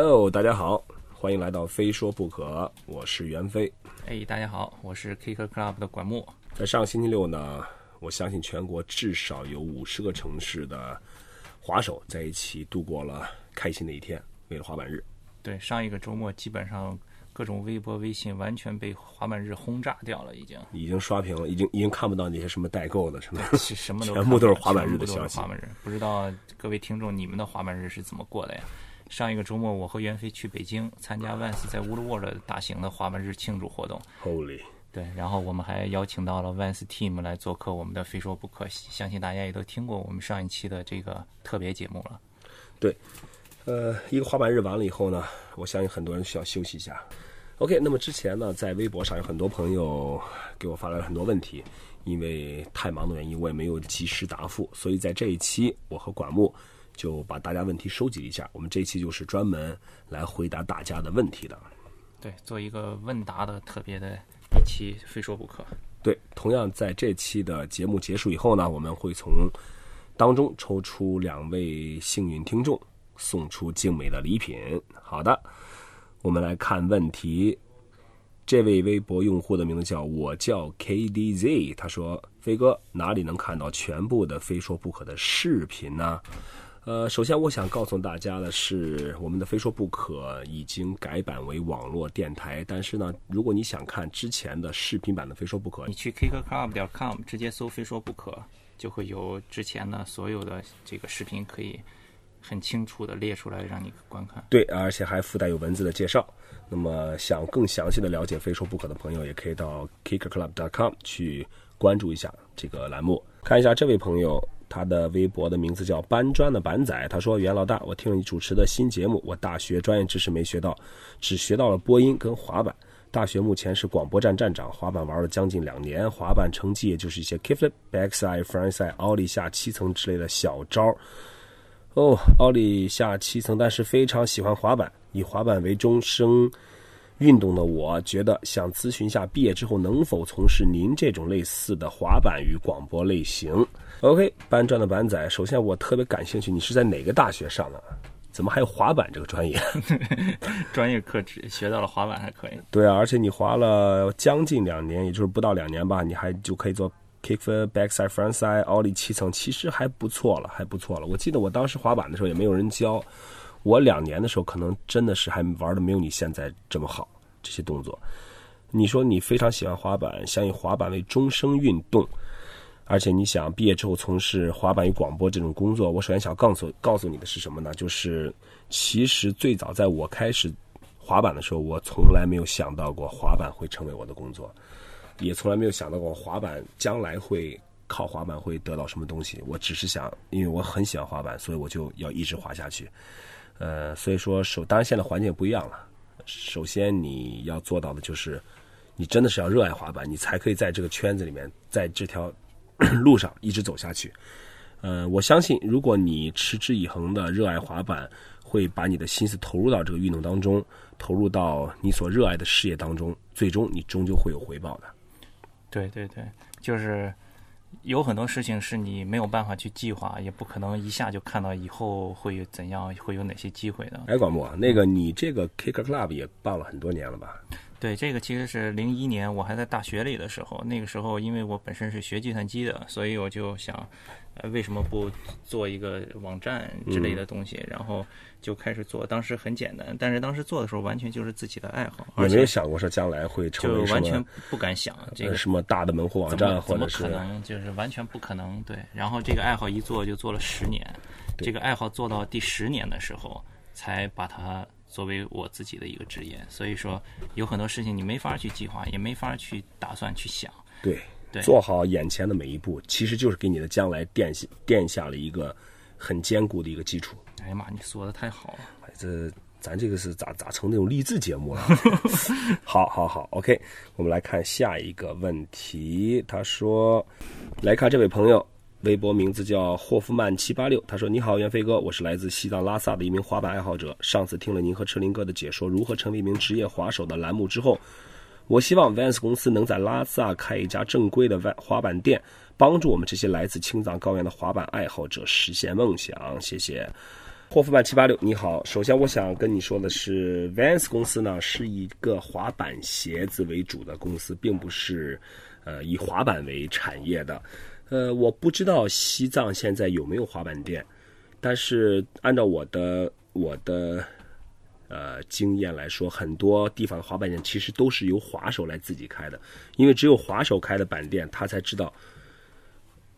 Hello，大家好，欢迎来到非说不可，我是袁飞。哎，大家好，我是 Kicker Club 的管木。在上个星期六呢，我相信全国至少有五十个城市的滑手在一起度过了开心的一天，为了滑板日。对，上一个周末基本上各种微博、微信完全被滑板日轰炸掉了，已经已经刷屏了，已经已经看不到那些什么代购的什么，什么都全部都是滑板日的消息滑。板日，不知道各位听众你们的滑板日是怎么过的呀？上一个周末，我和袁飞去北京参加 Vans 在 Woodward 大型的滑板日庆祝活动。Holy，对，然后我们还邀请到了 Vans Team 来做客我们的非说不可，相信大家也都听过我们上一期的这个特别节目了。对呃，一个滑板日完了以后呢，我相信很多人需要休息一下。OK，那么之前呢，在微博上有很多朋友给我发来了很多问题，因为太忙的原因，我也没有及时答复，所以在这一期，我和管木就把大家问题收集一下。我们这期就是专门来回答大家的问题的。对，做一个问答的特别的一期，非说不可。对，同样在这期的节目结束以后呢，我们会从当中抽出两位幸运听众，送出精美的礼品。好的，我们来看问题。这位微博用户的名字叫我叫 KDZ，他说：“飞哥，哪里能看到全部的《非说不可》的视频呢？”呃，首先我想告诉大家的是，我们的《非说不可》已经改版为网络电台，但是呢，如果你想看之前的视频版的《非说不可》你，去 Kicker Club 点 com 直接搜“非说不可”，就会有之前的所有的这个视频可以很清楚的列出来让你观看。对，而且还附带有文字的介绍。那么，想更详细的了解《非说不可》的朋友，也可以到 kickerclub.com 去关注一下这个栏目。看一下这位朋友，他的微博的名字叫搬砖的板仔，他说：“袁老大，我听了你主持的新节目，我大学专业知识没学到，只学到了播音跟滑板。大学目前是广播站站长，滑板玩了将近两年，滑板成绩也就是一些 kickflip、backside、frontside、奥利下七层之类的小招儿。”哦，奥利下七层，但是非常喜欢滑板。以滑板为终生运动的我，觉得想咨询一下，毕业之后能否从事您这种类似的滑板与广播类型？OK，搬砖的板仔，首先我特别感兴趣，你是在哪个大学上的？怎么还有滑板这个专业？专业课只学到了滑板还可以。对啊，而且你滑了将近两年，也就是不到两年吧，你还就可以做 kickflip、backside、frontside、奥利七层，其实还不错了，还不错了。我记得我当时滑板的时候也没有人教，我两年的时候可能真的是还玩的没有你现在这么好这些动作。你说你非常喜欢滑板，想以滑板为终生运动，而且你想毕业之后从事滑板与广播这种工作，我首先想告诉告诉你的是什么呢？就是其实最早在我开始滑板的时候，我从来没有想到过滑板会成为我的工作，也从来没有想到过滑板将来会靠滑板会得到什么东西。我只是想，因为我很喜欢滑板，所以我就要一直滑下去。呃，所以说首当然现在环境不一样了。首先你要做到的就是，你真的是要热爱滑板，你才可以在这个圈子里面，在这条 路上一直走下去。呃，我相信，如果你持之以恒的热爱滑板，会把你的心思投入到这个运动当中，投入到你所热爱的事业当中，最终你终究会有回报的。对对对，就是有很多事情是你没有办法去计划，也不可能一下就看到以后会有怎样，会有哪些机会的。哎，广木，那个你这个 Kicker Club 也办了很多年了吧？对，这个其实是零一年我还在大学里的时候，那个时候因为我本身是学计算机的，所以我就想，呃，为什么不做一个网站之类的东西？然后就开始做。当时很简单，但是当时做的时候完全就是自己的爱好，而有没有且想过说将来会成为什就完全么不敢想这个呃什么大的门户网站，怎么可能？就是完全不可能。对，然后这个爱好一做就做了十年，这个爱好做到第十年的时候，才把它作为我自己的一个职业。所以说，有很多事情你没法去计划，也没法去打算去想。对对做好眼前的每一步，其实就是给你的将来奠下奠下了一个很坚固的一个基础。哎呀妈，你说的太好了。哎这咱这个是咋咋成那种励志节目了？好好好，OK，我们来看下一个问题。他说，来看这位朋友，微博名字叫霍夫曼七八六，他说：“你好，袁飞哥，我是来自西藏拉萨的一名滑板爱好者。上次听了您和车林哥的解说如何成为一名职业滑手的栏目之后，我希望 Vans 公司能在拉萨开一家正规的滑滑板店，帮助我们这些来自青藏高原的滑板爱好者实现梦想。谢谢。霍夫曼七八六，你好。首先，我想跟你说的是，Vans 公司呢是一个滑板鞋子为主的公司，并不是，呃，以滑板为产业的。呃，我不知道西藏现在有没有滑板店，但是按照我的我的呃经验来说，很多地方的滑板店其实都是由滑手来自己开的，因为只有滑手开的板店，他才知道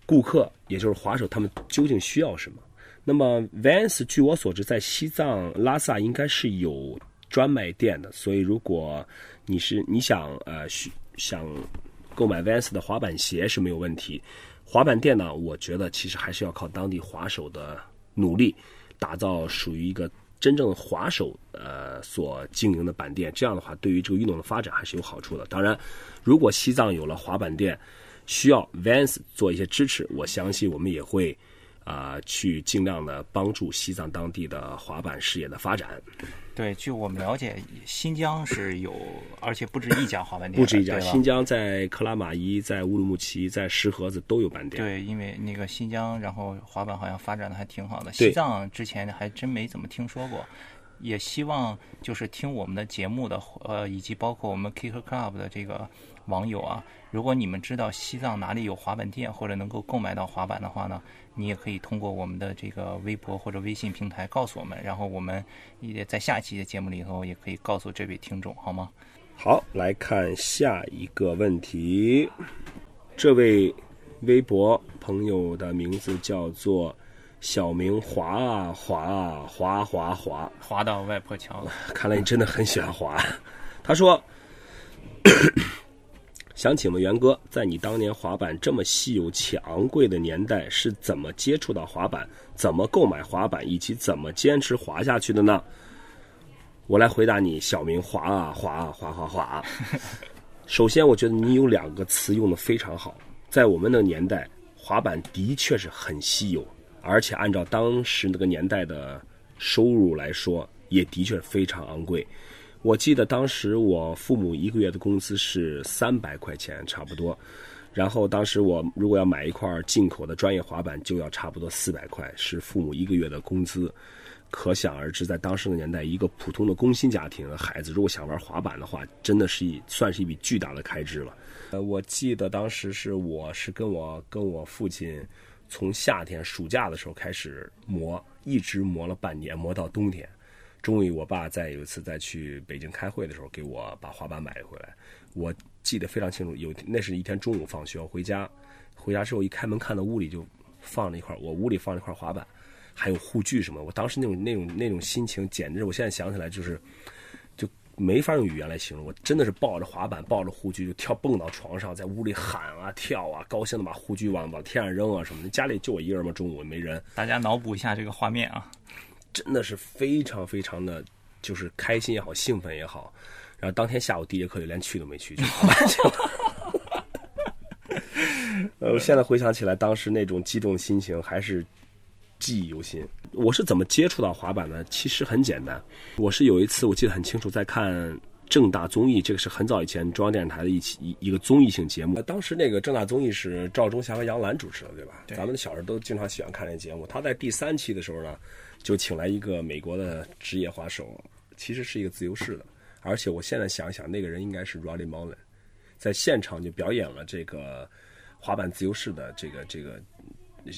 顾客，也就是滑手他们究竟需要什么。那么 Vans 据我所知，在西藏拉萨应该是有专卖店的，所以如果你是你想呃想购买 Vans 的滑板鞋是没有问题。滑板店呢，我觉得其实还是要靠当地滑手的努力，打造属于一个真正滑手呃所经营的板店。这样的话，对于这个运动的发展还是有好处的。当然，如果西藏有了滑板店，需要 Vans 做一些支持，我相信我们也会。啊，去尽量的帮助西藏当地的滑板事业的发展。对，据我们了解，新疆是有，而且不止一家滑板店，不止一家。新疆在克拉玛依、在乌鲁木齐、在石河子都有板店。对，因为那个新疆，然后滑板好像发展的还挺好的。西藏之前还真没怎么听说过。也希望就是听我们的节目的，呃，以及包括我们 Kicker Club 的这个网友啊，如果你们知道西藏哪里有滑板店或者能够购买到滑板的话呢？你也可以通过我们的这个微博或者微信平台告诉我们，然后我们也在下期的节目里头也可以告诉这位听众，好吗？好，来看下一个问题。这位微博朋友的名字叫做小明滑啊滑啊滑滑滑滑到外婆桥了。看来你真的很喜欢滑。他说。想请问元哥，在你当年滑板这么稀有且昂贵的年代，是怎么接触到滑板，怎么购买滑板，以及怎么坚持滑下去的呢？我来回答你，小明滑啊滑啊滑滑滑。首先，我觉得你有两个词用的非常好，在我们那个年代，滑板的确是很稀有，而且按照当时那个年代的收入来说，也的确非常昂贵。我记得当时我父母一个月的工资是三百块钱，差不多。然后当时我如果要买一块进口的专业滑板，就要差不多四百块，是父母一个月的工资。可想而知，在当时的年代，一个普通的工薪家庭的孩子，如果想玩滑板的话，真的是一算是一笔巨大的开支了。呃，我记得当时是我是跟我跟我父亲从夏天暑假的时候开始磨，一直磨了半年，磨到冬天。终于，我爸在有一次再去北京开会的时候，给我把滑板买了回来。我记得非常清楚，有那是一天中午放学回家，回家之后一开门看到屋里就放了一块，我屋里放了一块滑板，还有护具什么。我当时那种那种那种心情，简直我现在想起来就是没法用语言来形容。我真的是抱着滑板，抱着护具就跳蹦到床上，在屋里喊啊跳啊，高兴的把护具往往天上扔啊什么的。家里就我一个人嘛，中午没人。大家脑补一下这个画面啊。真的是非常非常的，就是开心也好，兴奋也好。然后当天下午第一节课就连去都没去，就滑板去了。呃，现在回想起来，当时那种激动心情还是记忆犹新。我是怎么接触到滑板的？其实很简单，我是有一次我记得很清楚，在看正大综艺，这个是很早以前中央电视台的一期一一个综艺性节目。当时那个正大综艺是赵忠祥和杨澜主持的，对吧？咱们小时候都经常喜欢看那节目。他在第三期的时候呢。就请来一个美国的职业滑手，其实是一个自由式的，而且我现在想想，那个人应该是 Roddy Mullen，在现场就表演了这个滑板自由式的这个这个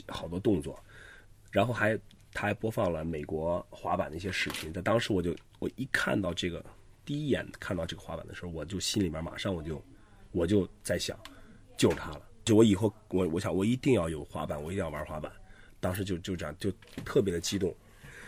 好多动作，然后还他还播放了美国滑板的一些视频。在当时我就我一看到这个第一眼看到这个滑板的时候，我就心里面马上我就我就在想，就是他了。就我以后我我想我一定要有滑板，我一定要玩滑板。当时就就这样就特别的激动。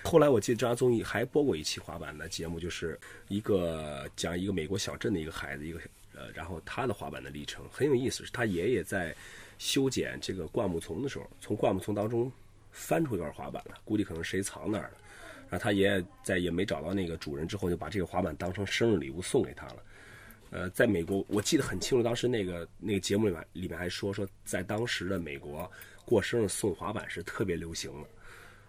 后来我记得这档综艺还播过一期滑板的节目，就是一个讲一个美国小镇的一个孩子，一个呃，然后他的滑板的历程很有意思。是他爷爷在修剪这个灌木丛的时候，从灌木丛当中翻出一块滑板来，估计可能谁藏那儿了。然后他爷爷在也没找到那个主人之后，就把这个滑板当成生日礼物送给他了。呃，在美国我记得很清楚，当时那个那个节目里面里面还说说，在当时的美国过生日送滑板是特别流行的。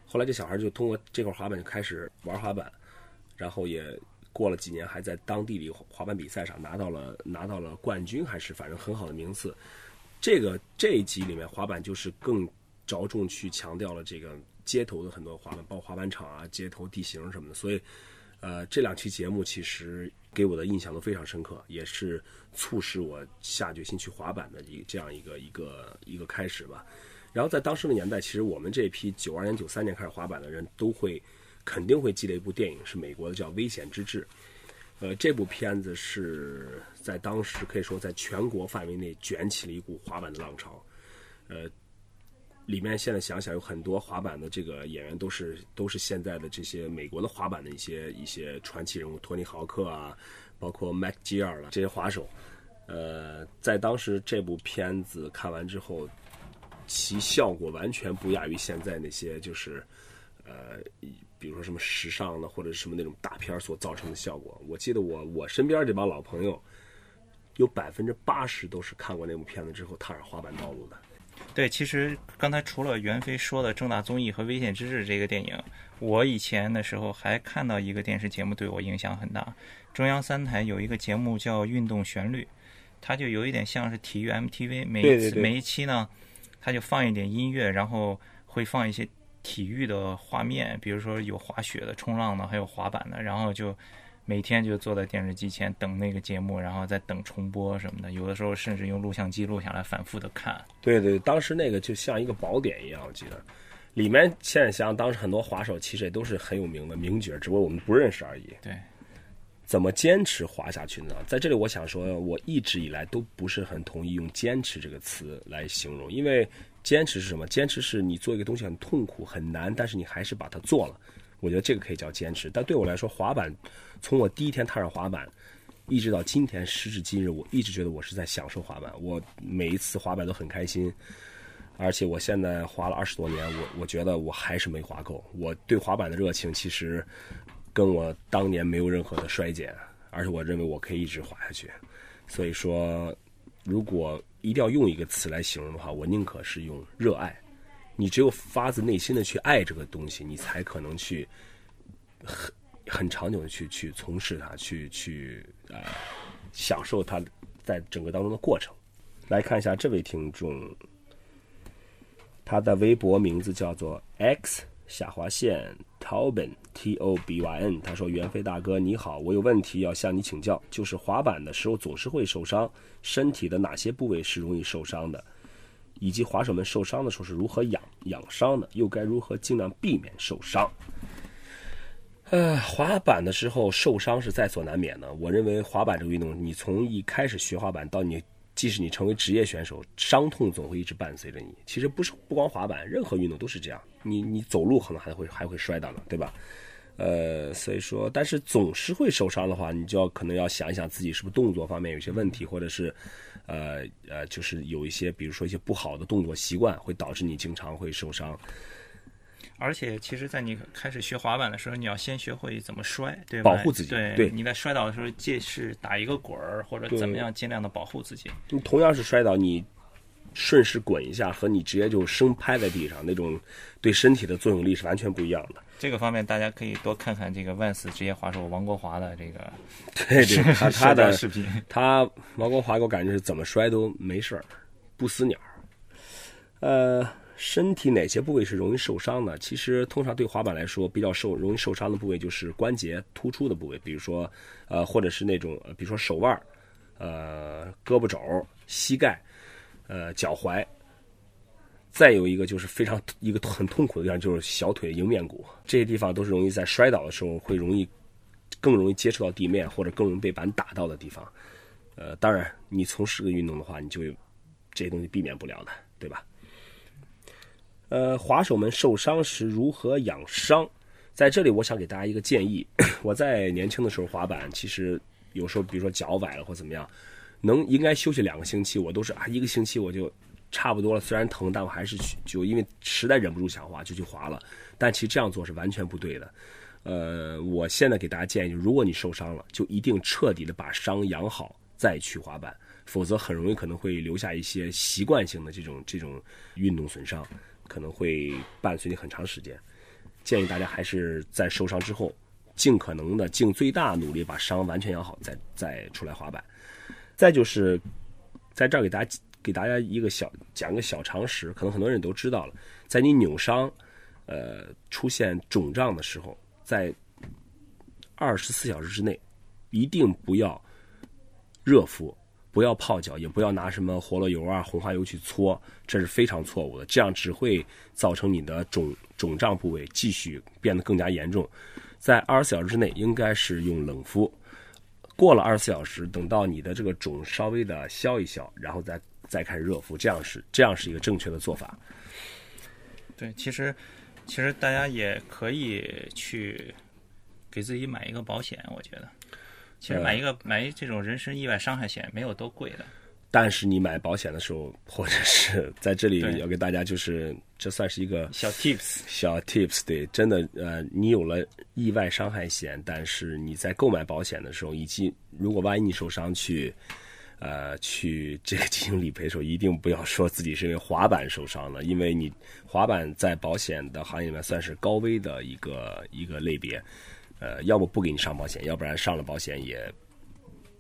后来这小孩就通过这块滑板就开始玩滑板，然后也过了几年，还在当地里滑板比赛上拿到了拿到了冠军，还是反正很好的名次。这个这一集里面滑板就是更着重去强调了这个街头的很多滑板，包括滑板场啊、街头地形什么的。所以，呃，这两期节目其实给我的印象都非常深刻，也是促使我下决心去滑板的一这样一个一个一个开始吧。然后在当时的年代，其实我们这批九二年、九三年开始滑板的人都会肯定会记得一部电影，是美国的叫《危险之至》。呃，这部片子是在当时可以说在全国范围内卷起了一股滑板的浪潮。呃，里面现在想想有很多滑板的这个演员都是都是现在的这些美国的滑板的一些一些传奇人物，托尼豪克啊，包括麦克吉尔了这些滑手。呃，在当时这部片子看完之后，其效果完全不亚于现在那些就是呃。比如说什么时尚的或者什么那种大片所造成的效果，我记得我我身边这帮老朋友，有百分之八十都是看过那部片子之后踏上滑板道路的。对，其实刚才除了袁飞说的正大综艺和危险之至这个电影，我以前的时候还看到一个电视节目对我影响很大。中央三台有一个节目叫《运动旋律》，它就有一点像是体育 MTV，每一次每一期呢，它就放一点音乐，然后会放一些。体育的画面，比如说有滑雪的、冲浪的，还有滑板的，然后就每天就坐在电视机前等那个节目，然后再等重播什么的。有的时候甚至用录像机录下来，反复的看。对对，当时那个就像一个宝典一样，我记得里面现在想想，当时很多滑手其实也都是很有名的名角，只不过我们不认识而已。对，怎么坚持滑下去呢？在这里，我想说，我一直以来都不是很同意用“坚持”这个词来形容，因为。坚持是什么？坚持是你做一个东西很痛苦很难，但是你还是把它做了。我觉得这个可以叫坚持。但对我来说，滑板从我第一天踏上滑板，一直到今天时至今日，我一直觉得我是在享受滑板。我每一次滑板都很开心，而且我现在滑了二十多年，我我觉得我还是没滑够。我对滑板的热情其实跟我当年没有任何的衰减，而且我认为我可以一直滑下去。所以说，如果一定要用一个词来形容的话，我宁可是用热爱。你只有发自内心的去爱这个东西，你才可能去很很长久的去去从事它，去去呃享受它在整个当中的过程。来看一下这位听众，他的微博名字叫做 X 下划线 Tobin T O B Y N。他说：“袁飞大哥你好，我有问题要向你请教，就是滑板的时候总是会受伤。”身体的哪些部位是容易受伤的，以及滑手们受伤的时候是如何养养伤的，又该如何尽量避免受伤？呃，滑板的时候受伤是在所难免的。我认为滑板这个运动，你从一开始学滑板到你，即使你成为职业选手，伤痛总会一直伴随着你。其实不是不光滑板，任何运动都是这样。你你走路可能还会还会摔倒呢，对吧？呃，所以说，但是总是会受伤的话，你就要可能要想一想自己是不是动作方面有些问题，或者是，呃呃，就是有一些，比如说一些不好的动作习惯，会导致你经常会受伤。而且，其实，在你开始学滑板的时候，你要先学会怎么摔，对吧？保护自己。对，对。你在摔倒的时候，借势打一个滚儿，或者怎么样，尽量的保护自己。你同样是摔倒，你。顺势滚一下和你直接就生拍在地上那种，对身体的作用力是完全不一样的。这个方面大家可以多看看这个万斯职业滑手王国华的这个，对对，他他的 视频，他王国华给我感觉是怎么摔都没事儿，不死鸟。呃，身体哪些部位是容易受伤的？其实通常对滑板来说比较受容易受伤的部位就是关节突出的部位，比如说呃，或者是那种比如说手腕呃，胳膊肘、膝盖。呃，脚踝，再有一个就是非常一个很痛苦的地方，就是小腿迎面骨这些地方都是容易在摔倒的时候会容易更容易接触到地面，或者更容易被板打到的地方。呃，当然，你从事个运动的话，你就这些东西避免不了的，对吧？呃，滑手们受伤时如何养伤？在这里，我想给大家一个建议。我在年轻的时候滑板，其实有时候比如说脚崴了或怎么样。能应该休息两个星期，我都是啊，一个星期我就差不多了。虽然疼，但我还是去，就因为实在忍不住想滑，就去滑了。但其实这样做是完全不对的。呃，我现在给大家建议，如果你受伤了，就一定彻底的把伤养好再去滑板，否则很容易可能会留下一些习惯性的这种这种运动损伤，可能会伴随你很长时间。建议大家还是在受伤之后，尽可能的尽最大努力把伤完全养好，再再出来滑板。再就是，在这儿给大家给大家一个小讲个小常识，可能很多人都知道了，在你扭伤，呃出现肿胀的时候，在二十四小时之内，一定不要热敷，不要泡脚，也不要拿什么活络油啊、红花油去搓，这是非常错误的。这样只会造成你的肿肿胀部位继续变得更加严重。在二十四小时之内，应该是用冷敷。过了二十四小时，等到你的这个肿稍微的消一消，然后再再开始热敷，这样是这样是一个正确的做法。对，其实其实大家也可以去给自己买一个保险，我觉得，其实买一个、买一这种人身意外伤害险没有多贵的。但是你买保险的时候，或者是 在这里要给大家，就是这算是一个小 tips，小 tips，对，真的，呃，你有了意外伤害险，但是你在购买保险的时候，以及如果万一你受伤去，呃，去这个进行理赔的时候，一定不要说自己是因为滑板受伤了，因为你滑板在保险的行业里面算是高危的一个一个类别，呃，要么不给你上保险，要不然上了保险也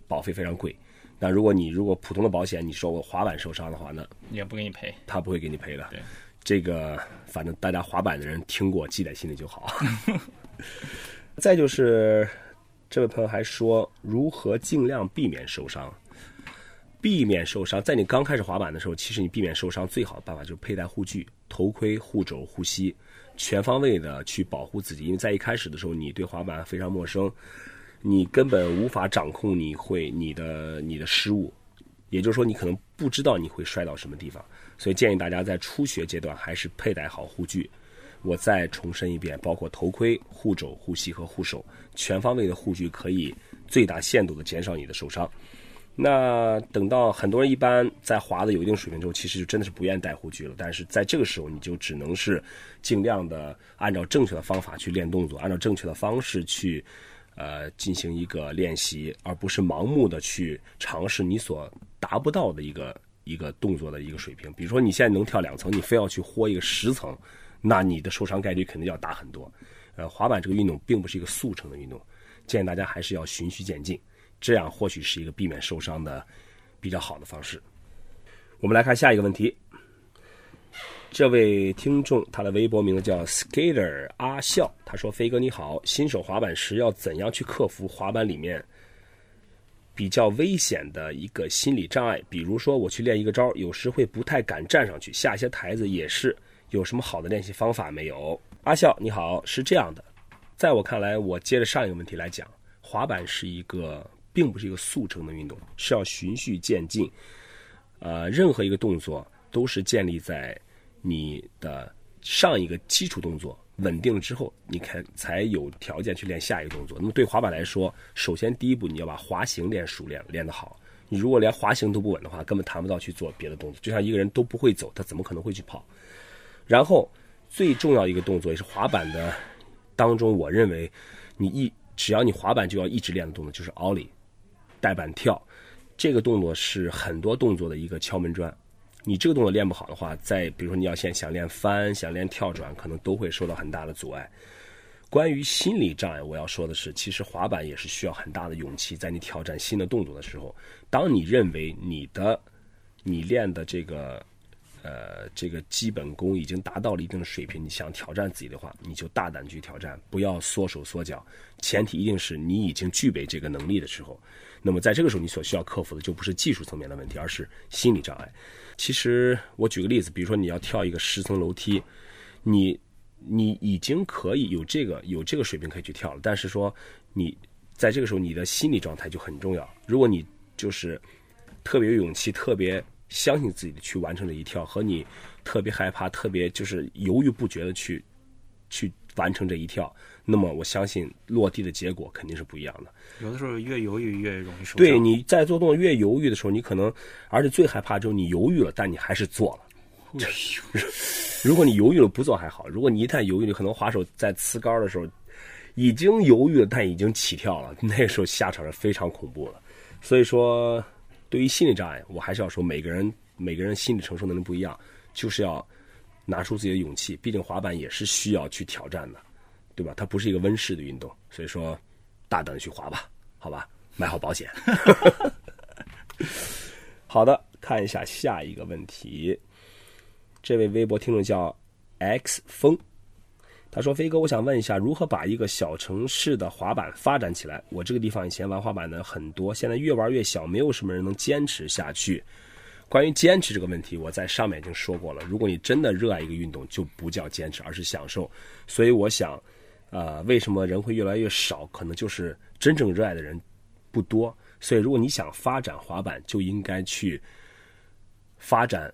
保费非常贵。那如果你如果普通的保险，你说我滑板受伤的话，那也不给你赔。他不会给你赔的。对，这个反正大家滑板的人听过，记在心里就好。再就是，这位朋友还说如何尽量避免受伤。避免受伤，在你刚开始滑板的时候，其实你避免受伤最好的办法就是佩戴护具、头盔、护肘、护膝，全方位的去保护自己。因为在一开始的时候，你对滑板非常陌生，你根本无法掌控你会你的你的失误，也就是说，你可能不知道你会摔到什么地方。所以建议大家在初学阶段还是佩戴好护具。我再重申一遍，包括头盔、护肘、护膝和护手，全方位的护具可以最大限度的减少你的受伤。那等到很多人一般在滑的有一定水平之后，其实就真的是不愿意戴护具了。但是在这个时候，你就只能是尽量的按照正确的方法去练动作，按照正确的方式去呃进行一个练习，而不是盲目的去尝试你所达不到的一个一个动作的一个水平。比如说你现在能跳两层，你非要去豁一个十层，那你的受伤概率肯定要大很多。呃，滑板这个运动并不是一个速成的运动，建议大家还是要循序渐进。这样或许是一个避免受伤的比较好的方式。我们来看下一个问题。这位听众他的微博名字叫 Skater 阿笑，他说：“飞哥你好，新手滑板时要怎样去克服滑板里面比较危险的一个心理障碍？比如说我去练一个招，有时会不太敢站上去，下一些台子也是，有什么好的练习方法没有？”阿笑你好，是这样的，在我看来，我接着上一个问题来讲，滑板是一个。并不是一个速成的运动，是要循序渐进。呃，任何一个动作都是建立在你的上一个基础动作稳定了之后，你看才有条件去练下一个动作。那么对滑板来说，首先第一步你要把滑行练熟练，练得好。你如果连滑行都不稳的话，根本谈不到去做别的动作。就像一个人都不会走，他怎么可能会去跑？然后最重要一个动作也是滑板的当中，我认为你一只要你滑板就要一直练的动作就是 Ollie，。带板跳，这个动作是很多动作的一个敲门砖。你这个动作练不好的话，在比如说你要先想练翻、想练跳转，可能都会受到很大的阻碍。关于心理障碍，我要说的是，其实滑板也是需要很大的勇气。在你挑战新的动作的时候，当你认为你的你练的这个呃这个基本功已经达到了一定的水平，你想挑战自己的话，你就大胆去挑战，不要缩手缩脚。前提一定是你已经具备这个能力的时候。那么在这个时候，你所需要克服的就不是技术层面的问题，而是心理障碍。其实我举个例子，比如说你要跳一个十层楼梯，你你已经可以有这个有这个水平可以去跳了，但是说你在这个时候你的心理状态就很重要。如果你就是特别有勇气、特别相信自己的去完成这一跳，和你特别害怕、特别就是犹豫不决的去去完成这一跳。那么我相信落地的结果肯定是不一样的。有的时候越犹豫越容易受伤。对，你在做动作越犹豫的时候，你可能，而且最害怕就是你犹豫了，但你还是做了。如果你犹豫了不做还好，如果你一旦犹豫你，可能滑手在呲杆的时候已经犹豫了，但已经起跳了，那个时候下场是非常恐怖的。所以说，对于心理障碍，我还是要说，每个人每个人心理承受能力不一样，就是要拿出自己的勇气。毕竟滑板也是需要去挑战的。对吧？它不是一个温室的运动，所以说大胆的去滑吧，好吧，买好保险。好的，看一下下一个问题。这位微博听众叫 X 风，他说：“飞哥，我想问一下，如何把一个小城市的滑板发展起来？我这个地方以前玩滑板的很多，现在越玩越小，没有什么人能坚持下去。关于坚持这个问题，我在上面已经说过了。如果你真的热爱一个运动，就不叫坚持，而是享受。所以我想，呃，为什么人会越来越少？可能就是真正热爱的人不多。所以，如果你想发展滑板，就应该去发展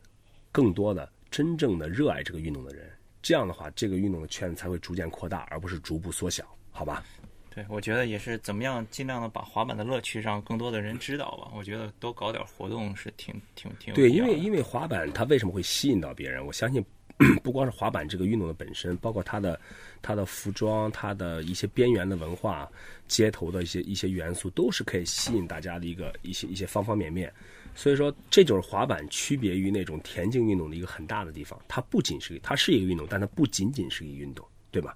更多的真正的热爱这个运动的人。”这样的话，这个运动的圈子才会逐渐扩大，而不是逐步缩小，好吧？对，我觉得也是怎么样尽量的把滑板的乐趣让更多的人知道吧。我觉得多搞点活动是挺挺挺对，因为因为滑板它为什么会吸引到别人？我相信 不光是滑板这个运动的本身，包括它的它的服装、它的一些边缘的文化、街头的一些一些元素，都是可以吸引大家的一个一些一些方方面面。所以说，这就是滑板区别于那种田径运动的一个很大的地方。它不仅是它是一个运动，但它不仅仅是一个运动，对吧？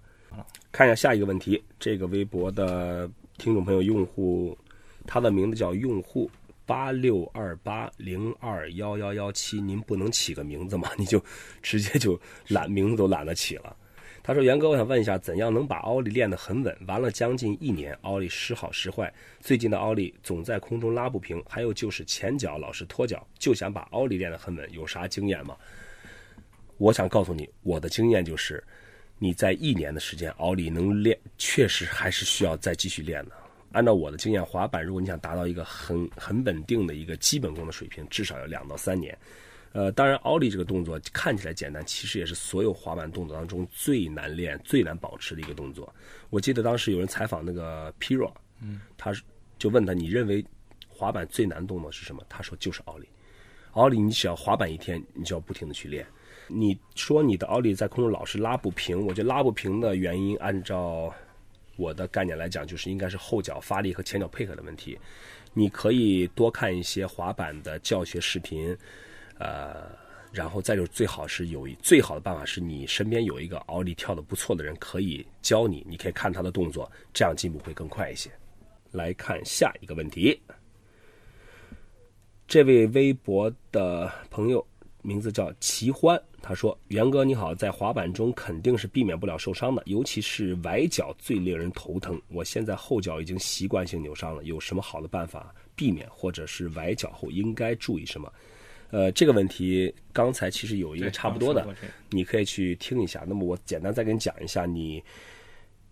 看一下下一个问题，这个微博的听众朋友用户，他的名字叫用户八六二八零二幺幺幺七。您不能起个名字吗？你就直接就懒名字都懒得起了。他说：“袁哥，我想问一下，怎样能把奥利练得很稳？玩了将近一年，奥利时好时坏，最近的奥利总在空中拉不平，还有就是前脚老是脱脚，就想把奥利练得很稳，有啥经验吗？”我想告诉你，我的经验就是，你在一年的时间，奥利能练，确实还是需要再继续练的。按照我的经验，滑板如果你想达到一个很很稳定的一个基本功的水平，至少要两到三年。呃，当然，奥利这个动作看起来简单，其实也是所有滑板动作当中最难练、最难保持的一个动作。我记得当时有人采访那个 Piro，嗯，他就问他，你认为滑板最难动作是什么？他说就是奥利。奥利，你只要滑板一天，你就要不停的去练。你说你的奥利在空中老是拉不平，我觉得拉不平的原因，按照我的概念来讲，就是应该是后脚发力和前脚配合的问题。你可以多看一些滑板的教学视频。呃，然后再就最好是有最好的办法是你身边有一个奥利跳的不错的人可以教你，你可以看他的动作，这样进步会更快一些。来看下一个问题，这位微博的朋友名字叫齐欢，他说：“袁哥你好，在滑板中肯定是避免不了受伤的，尤其是崴脚最令人头疼。我现在后脚已经习惯性扭伤了，有什么好的办法避免，或者是崴脚后应该注意什么？”呃，这个问题刚才其实有一个差不多的，你可以去听一下。那么我简单再给你讲一下，你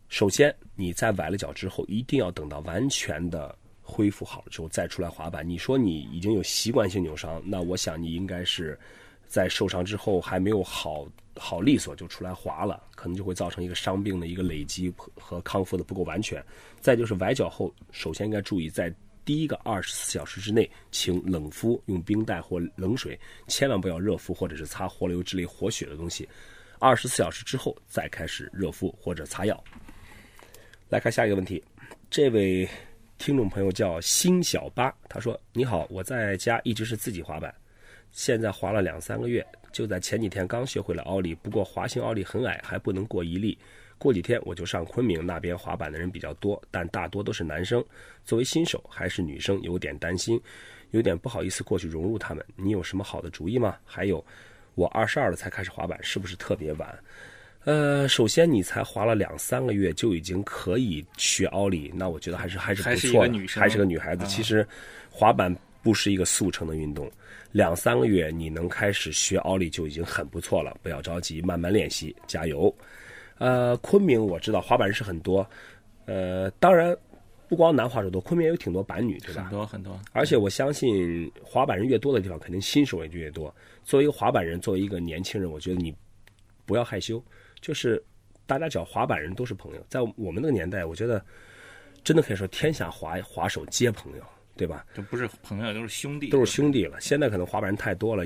首先你在崴了脚之后，一定要等到完全的恢复好了之后再出来滑板。你说你已经有习惯性扭伤，那我想你应该是在受伤之后还没有好好利索就出来滑了，可能就会造成一个伤病的一个累积和康复的不够完全。再就是崴脚后，首先应该注意在。第一个二十四小时之内，请冷敷，用冰袋或冷水，千万不要热敷或者是擦活流之类活血的东西。二十四小时之后再开始热敷或者擦药。来看下一个问题，这位听众朋友叫新小八，他说：“你好，我在家一直是自己滑板，现在滑了两三个月，就在前几天刚学会了奥利，不过滑行奥利很矮，还不能过一粒。”过几天我就上昆明那边滑板的人比较多，但大多都是男生。作为新手还是女生，有点担心，有点不好意思过去融入他们。你有什么好的主意吗？还有，我二十二了才开始滑板，是不是特别晚？呃，首先你才滑了两三个月就已经可以学奥利，那我觉得还是还是不错的，还是个女孩子。其实，滑板不是一个速成的运动，两三个月你能开始学奥利就已经很不错了。不要着急，慢慢练习，加油。呃，昆明我知道滑板人是很多，呃，当然不光男滑手多，昆明也有挺多板女，对吧？很多很多。而且我相信滑板人越多的地方，肯定新手也就越多。作为一个滑板人，作为一个年轻人，我觉得你不要害羞，就是大家只要滑板人都是朋友。在我们那个年代，我觉得真的可以说天下滑滑手皆朋友，对吧？就不是朋友，都是兄弟，都是兄弟了。现在可能滑板人太多了，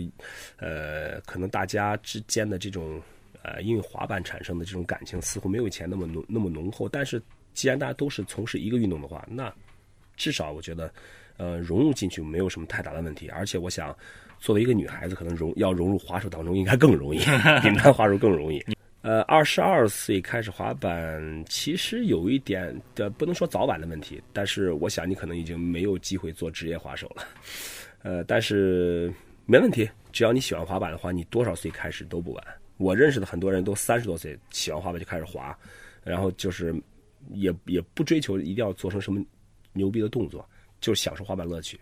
呃，可能大家之间的这种。呃，因为滑板产生的这种感情似乎没有以前那么浓那么浓厚。但是，既然大家都是从事一个运动的话，那至少我觉得，呃，融入进去没有什么太大的问题。而且，我想，作为一个女孩子，可能融要融入滑手当中应该更容易，比男滑手更容易。呃，二十二岁开始滑板，其实有一点的不能说早晚的问题，但是我想你可能已经没有机会做职业滑手了。呃，但是没问题，只要你喜欢滑板的话，你多少岁开始都不晚。我认识的很多人都三十多岁喜欢滑板就开始滑，然后就是也也不追求一定要做成什么牛逼的动作，就享受滑板乐趣。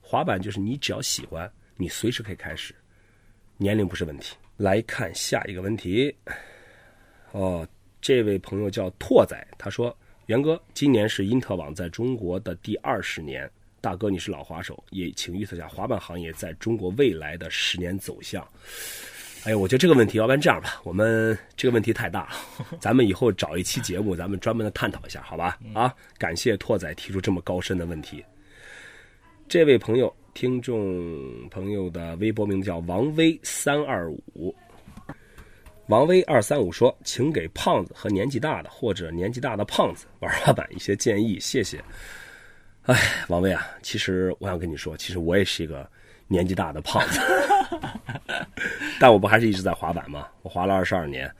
滑板就是你只要喜欢，你随时可以开始，年龄不是问题。来看下一个问题，哦，这位朋友叫拓仔，他说：“袁哥，今年是因特网在中国的第二十年，大哥你是老滑手，也请预测下滑板行业在中国未来的十年走向。”哎呀，我觉得这个问题，要不然这样吧，我们这个问题太大了，咱们以后找一期节目，咱们专门的探讨一下，好吧？啊，感谢拓仔提出这么高深的问题。这位朋友，听众朋友的微博名字叫王威三二五。王威二三五说：“请给胖子和年纪大的或者年纪大的胖子玩滑板一些建议，谢谢。”哎，王威啊，其实我想跟你说，其实我也是一个年纪大的胖子，但我不还是一直在滑板吗？我滑了二十二年。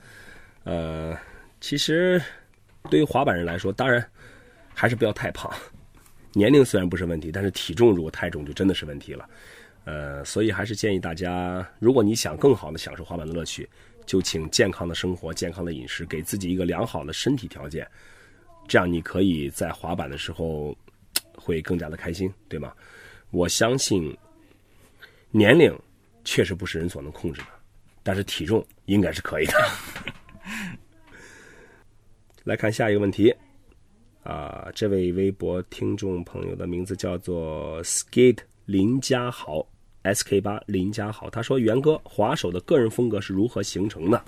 呃，其实对于滑板人来说，当然还是不要太胖。年龄虽然不是问题，但是体重如果太重就真的是问题了。呃，所以还是建议大家，如果你想更好的享受滑板的乐趣，就请健康的生活、健康的饮食，给自己一个良好的身体条件，这样你可以在滑板的时候会更加的开心，对吗？我相信年龄确实不是人所能控制的，但是体重应该是可以的。来看下一个问题。啊，这位微博听众朋友的名字叫做 Skate 林家豪，SK 八林家豪。他说：“袁哥，滑手的个人风格是如何形成的？”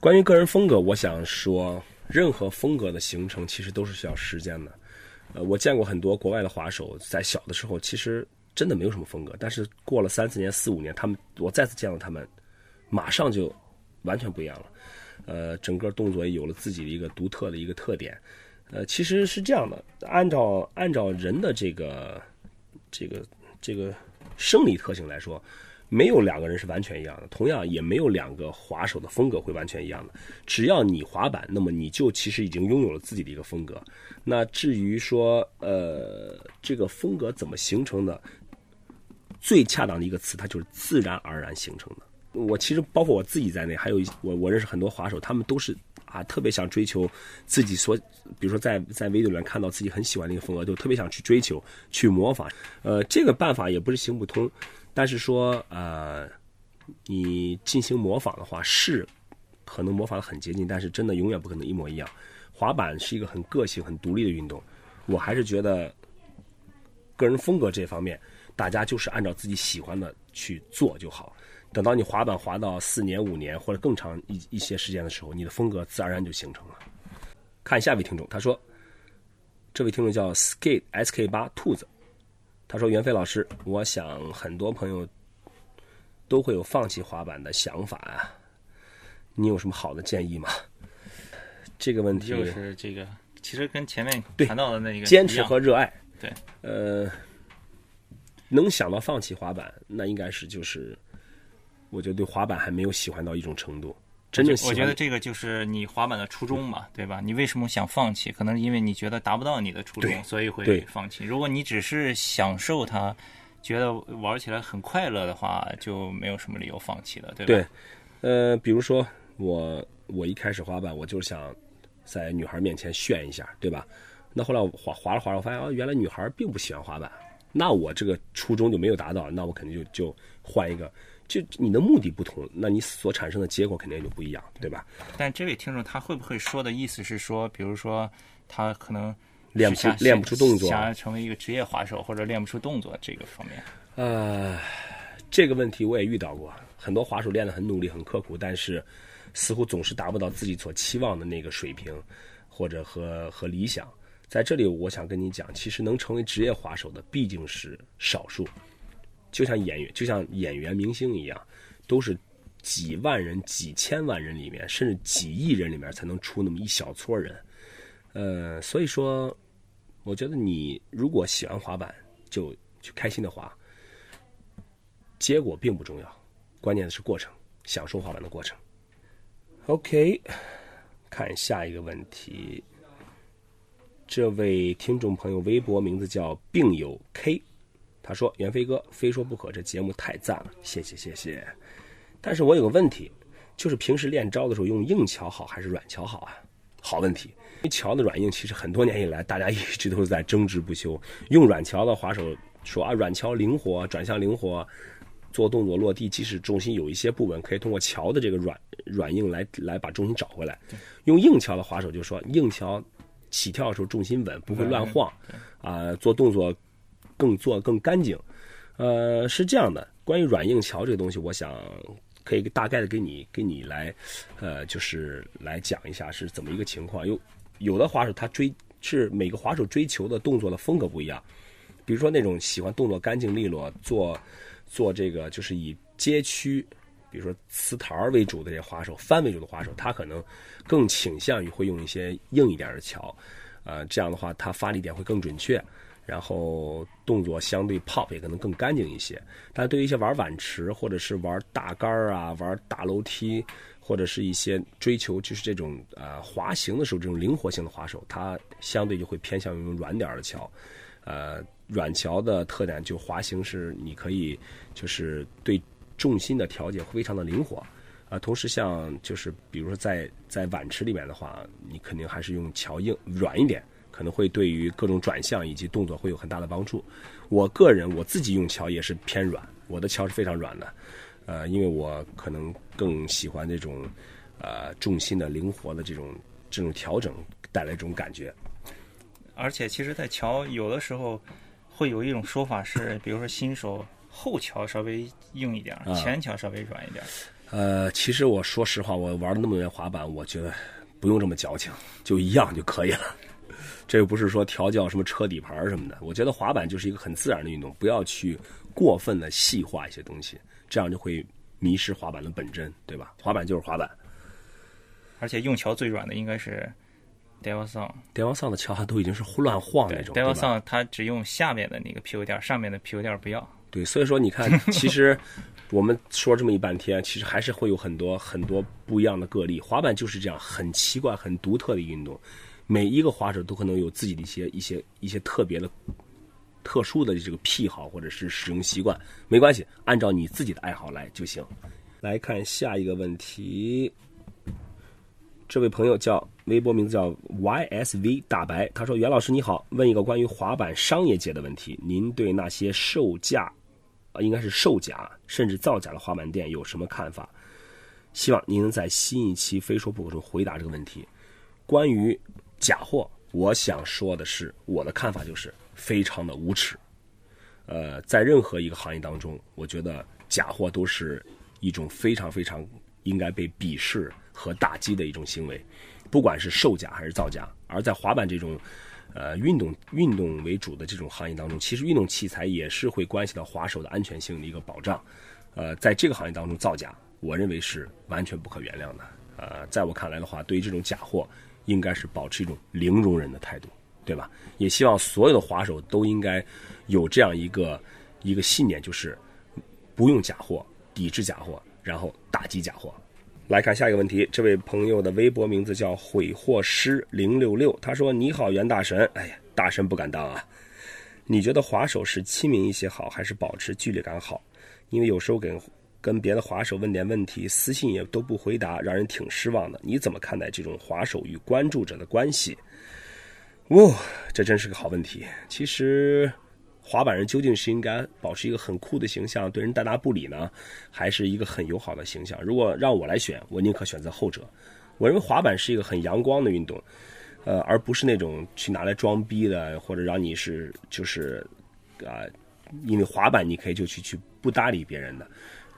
关于个人风格，我想说，任何风格的形成其实都是需要时间的。呃，我见过很多国外的滑手，在小的时候其实真的没有什么风格，但是过了三四年、四五年，他们我再次见到他们，马上就完全不一样了。呃，整个动作也有了自己的一个独特的一个特点。呃，其实是这样的，按照按照人的这个这个这个生理特性来说，没有两个人是完全一样的，同样也没有两个滑手的风格会完全一样的。只要你滑板，那么你就其实已经拥有了自己的一个风格。那至于说，呃，这个风格怎么形成的，最恰当的一个词，它就是自然而然形成的。我其实包括我自己在内，还有我我认识很多滑手，他们都是。啊，特别想追求自己所，比如说在在 video 里面看到自己很喜欢的一个风格，就特别想去追求、去模仿。呃，这个办法也不是行不通，但是说呃，你进行模仿的话，是可能模仿的很接近，但是真的永远不可能一模一样。滑板是一个很个性、很独立的运动，我还是觉得个人风格这方面，大家就是按照自己喜欢的去做就好。等到你滑板滑到四年、五年或者更长一一些时间的时候，你的风格自然而然就形成了。看下一位听众，他说：“这位听众叫 skate sk 八兔子，他说袁飞老师，我想很多朋友都会有放弃滑板的想法啊，你有什么好的建议吗？”这个问题就是这个，其实跟前面谈到的那个坚持和热爱，对，呃，能想到放弃滑板，那应该是就是。我觉得对滑板还没有喜欢到一种程度，真正喜欢。我觉得这个就是你滑板的初衷嘛，对吧？你为什么想放弃？可能因为你觉得达不到你的初衷，所以会放弃。如果你只是享受它，觉得玩起来很快乐的话，就没有什么理由放弃了，对吧？对，呃，比如说我，我一开始滑板，我就想在女孩面前炫一下，对吧？那后来我滑滑着滑着，我发现哦，原来女孩并不喜欢滑板，那我这个初衷就没有达到，那我肯定就就换一个。就你的目的不同，那你所产生的结果肯定就不一样，对吧？但这位听众他会不会说的意思是说，比如说他可能练不出练不出动作，想要成为一个职业滑手或者练不出动作这个方面？呃，这个问题我也遇到过，很多滑手练得很努力很刻苦，但是似乎总是达不到自己所期望的那个水平，或者和和理想。在这里，我想跟你讲，其实能成为职业滑手的毕竟是少数。就像演员，就像演员、明星一样，都是几万人、几千万人里面，甚至几亿人里面才能出那么一小撮人。呃，所以说，我觉得你如果喜欢滑板，就去开心的滑，结果并不重要，关键的是过程，享受滑板的过程。OK，看下一个问题，这位听众朋友微博名字叫病友 K。他说：“袁飞哥，非说不可，这节目太赞了，谢谢谢谢。但是我有个问题，就是平时练招的时候用硬桥好还是软桥好啊？好问题。因为桥的软硬其实很多年以来大家一直都是在争执不休。用软桥的滑手说啊，软桥灵活，转向灵活，做动作落地，即使重心有一些不稳，可以通过桥的这个软软硬来来把重心找回来。用硬桥的滑手就说，硬桥起跳的时候重心稳，不会乱晃，啊，做动作更做更干净。呃，是这样的。关于软硬桥这个东西，我想。可以大概的给你给你来，呃，就是来讲一下是怎么一个情况。有有的滑手他追是每个滑手追求的动作的风格不一样，比如说那种喜欢动作干净利落，做做这个就是以街区，比如说瓷台为主的这些滑手，翻为主的滑手，他可能更倾向于会用一些硬一点的桥，呃，这样的话他发力点会更准确。然后动作相对 pop 也可能更干净一些，但对于一些玩碗池或者是玩大杆儿啊、玩大楼梯，或者是一些追求就是这种呃滑行的时候这种灵活性的滑手，它相对就会偏向于用软点儿的桥。呃，软桥的特点就滑行是你可以就是对重心的调节非常的灵活，啊，同时像就是比如说在在碗池里面的话，你肯定还是用桥硬软一点。可能会对于各种转向以及动作会有很大的帮助。我个人我自己用桥也是偏软，我的桥是非常软的，呃，因为我可能更喜欢这种呃重心的灵活的这种这种调整带来一种感觉。而且，其实，在桥有的时候会有一种说法是，比如说新手后桥稍微硬一点，前桥稍微软一点。呃，其实我说实话，我玩了那么多年滑板，我觉得不用这么矫情，就一样就可以了。这又不是说调教什么车底盘什么的，我觉得滑板就是一个很自然的运动，不要去过分的细化一些东西，这样就会迷失滑板的本真，对吧？滑板就是滑板，而且用桥最软的应该是 Devil Song，Devil Song 的桥它都已经是乱晃那种，Devil Song 它只用下面的那个 PU 垫，上面的 PU 垫不要。对，所以说你看，其实我们说这么一半天，其实还是会有很多很多不一样的个例。滑板就是这样，很奇怪、很独特的运动。每一个滑手都可能有自己的一些一些一些特别的、特殊的这个癖好或者是使用习惯，没关系，按照你自己的爱好来就行。来看下一个问题，这位朋友叫微博名字叫 YSV 大白，他说：“袁老师你好，问一个关于滑板商业界的问题，您对那些售价啊，应该是售假甚至造假的滑板店有什么看法？希望您能在新一期非说不可中回答这个问题。关于。”假货，我想说的是，我的看法就是非常的无耻。呃，在任何一个行业当中，我觉得假货都是一种非常非常应该被鄙视和打击的一种行为，不管是售假还是造假。而在滑板这种呃运动运动为主的这种行业当中，其实运动器材也是会关系到滑手的安全性的一个保障。呃，在这个行业当中造假，我认为是完全不可原谅的。呃，在我看来的话，对于这种假货。应该是保持一种零容忍的态度，对吧？也希望所有的滑手都应该有这样一个一个信念，就是不用假货，抵制假货，然后打击假货。来看下一个问题，这位朋友的微博名字叫毁货师零六六，他说：“你好，袁大神，哎呀，大神不敢当啊。你觉得滑手是亲民一些好，还是保持距离感好？因为有时候给。”跟别的滑手问点问题，私信也都不回答，让人挺失望的。你怎么看待这种滑手与关注者的关系？哦，这真是个好问题。其实，滑板人究竟是应该保持一个很酷的形象，对人大大不理呢，还是一个很友好的形象？如果让我来选，我宁可选择后者。我认为滑板是一个很阳光的运动，呃，而不是那种去拿来装逼的，或者让你是就是啊，因为滑板你可以就去去不搭理别人的。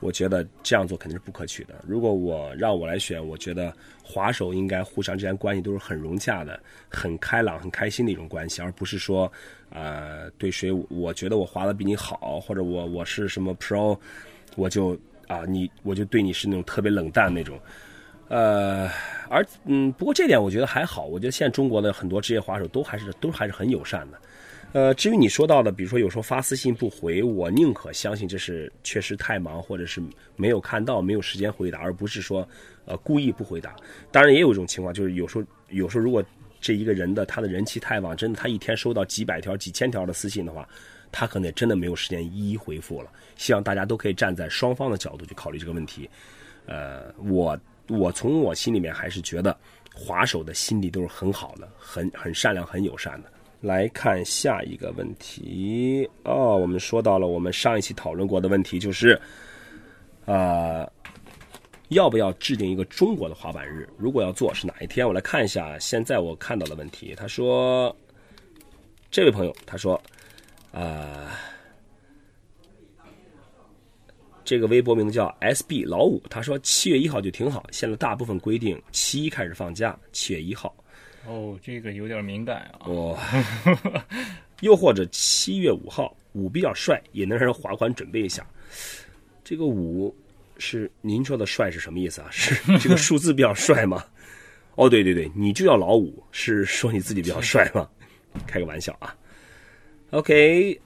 我觉得这样做肯定是不可取的。如果我让我来选，我觉得滑手应该互相之间关系都是很融洽的、很开朗、很开心的一种关系，而不是说，呃，对谁我觉得我滑的比你好，或者我我是什么 pro，我就啊你我就对你是那种特别冷淡那种。呃，而嗯，不过这点我觉得还好。我觉得现在中国的很多职业滑手都还是都还是很友善的。呃，至于你说到的，比如说有时候发私信不回，我宁可相信这是确实太忙，或者是没有看到，没有时间回答，而不是说呃故意不回答。当然也有一种情况，就是有时候有时候如果这一个人的他的人气太旺，真的他一天收到几百条、几千条的私信的话，他可能也真的没有时间一一回复了。希望大家都可以站在双方的角度去考虑这个问题。呃，我我从我心里面还是觉得滑手的心地都是很好的，很很善良、很友善的。来看下一个问题哦，我们说到了我们上一期讨论过的问题，就是，呃，要不要制定一个中国的滑板日？如果要做，是哪一天？我来看一下现在我看到的问题。他说，这位朋友他说，呃，这个微博名字叫 SB 老五，他说七月一号就挺好，现在大部分规定七开始放假，七月一号。哦，这个有点敏感啊。哦，又或者七月五号，五比较帅，也能让人滑款准备一下。这个五是您说的帅是什么意思啊？是这个数字比较帅吗？哦，对对对，你就叫老五，是说你自己比较帅吗？开个玩笑啊。OK，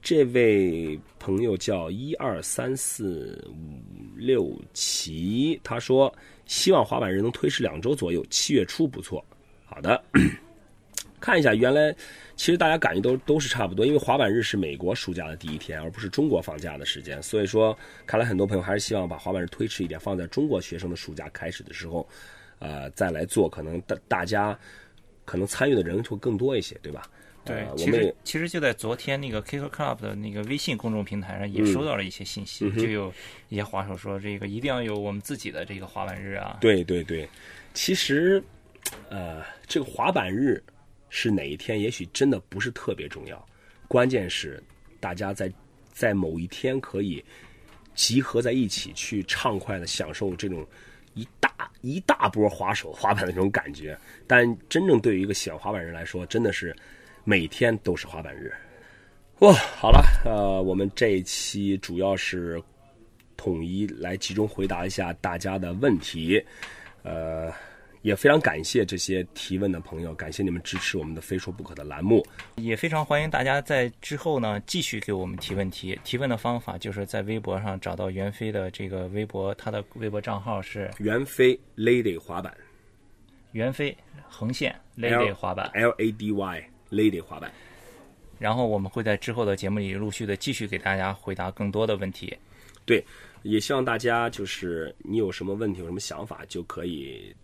这位朋友叫一二三四五六七，他说希望滑板人能推迟两周左右，七月初不错。好的，看一下，原来其实大家感觉都都是差不多，因为滑板日是美国暑假的第一天，而不是中国放假的时间，所以说看来很多朋友还是希望把滑板日推迟一点，放在中国学生的暑假开始的时候，呃，再来做，可能大大家可能参与的人会更多一些，对吧？对呃，我其实们其实就在昨天那个 Kicker Club 的那个微信公众平台上也收到了一些信息，就有一些滑手说这个一定要有我们自己的这个滑板日啊。对对对，其实，呃，这个滑板日是哪一天，也许真的不是特别重要，关键是大家在在某一天可以集合在一起，去畅快的享受这种一大一大波滑手滑板的这种感觉。但真正对于一个喜欢滑板人来说，真的是每天都是滑板日。哇，好了，呃，我们这一期主要是统一来集中回答一下大家的问题，呃，也非常感谢这些提问的朋友，感谢你们支持我们的“非说不可”的栏目。也非常欢迎大家在之后呢继续给我们提问题。提问的方法就是在微博上找到袁飞的这个微博，他的微博账号是袁飞 Lady 滑板袁飞横线 Lady 滑板。L A D Y Lady 滑板。然后我们会在之后的节目里陆续的继续给大家回答更多的问题。对，也希望大家就是你有什么问题、有什么想法，就可以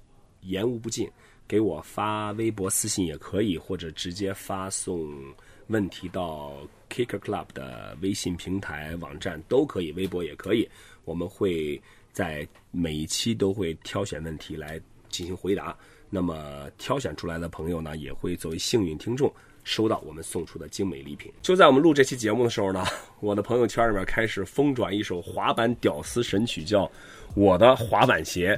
言无不尽，给我发微博私信也可以，或者直接发送问题到 Kicker Club 的微信平台、网站都可以，微博也可以。我们会在每一期都会挑选问题来进行回答。那么挑选出来的朋友呢，也会作为幸运听众。收到我们送出的精美礼品。就在我们录这期节目的时候呢，我的朋友圈里面开始疯转一首滑板屌丝神曲，叫《我的滑板鞋》。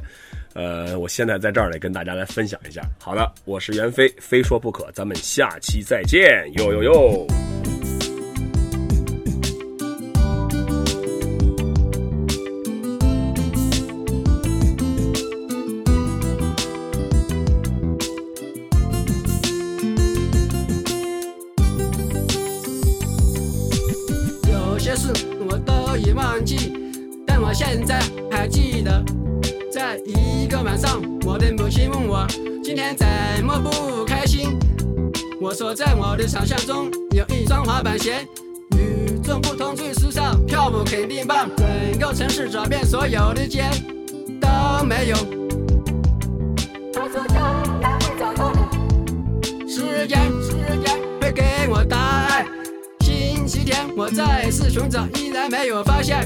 呃，我现在在这儿来跟大家来分享一下。好的，我是袁飞，非说不可，咱们下期再见，哟哟哟。有些事我都已忘记，但我现在还记得，在一一个晚上，我的母亲问我今天怎么不开心。我说在我的想象中有一双滑板鞋，与众不同最时尚，跳舞肯定棒，整个城市找遍所有的街都没有。他说将来会找到的。时间，时间会给我答案。星期天我再次寻找，依然没有发现。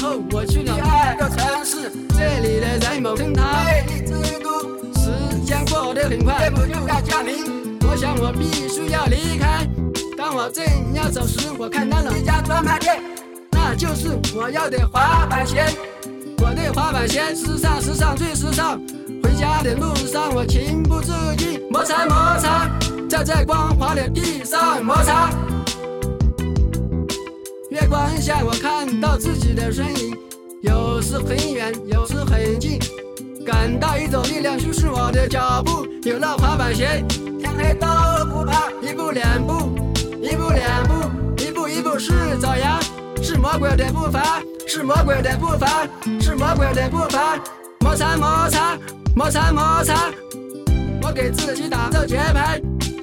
后，我去了第二个城市，这里的人们称它魅力之都。时间过得很快，不就该降临？我想我必须要离开。当我正要走时，我看到了一家专卖店，那就是我要的滑板鞋。我的滑板鞋时尚，时尚最时尚。回家的路上，我情不自禁摩擦摩擦，在这光滑的地上摩擦。月光下，我看到自己的身影，有时很远，有时很近，感到一种力量驱使我的脚步。有了滑板鞋，天黑都不怕。一步两步，一步两步，一步一步是爪牙，是魔鬼的步伐，是魔鬼的步伐，是魔鬼的步伐。摩擦摩擦，摩擦摩擦，我给自己打着节拍，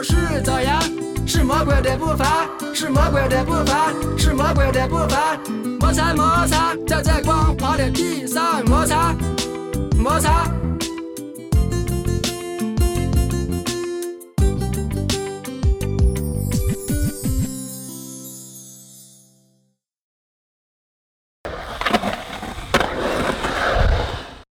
是走阳。是魔鬼的步伐，是魔鬼的步伐，是魔鬼的步伐，摩擦摩擦，在光滑的地上摩擦摩擦。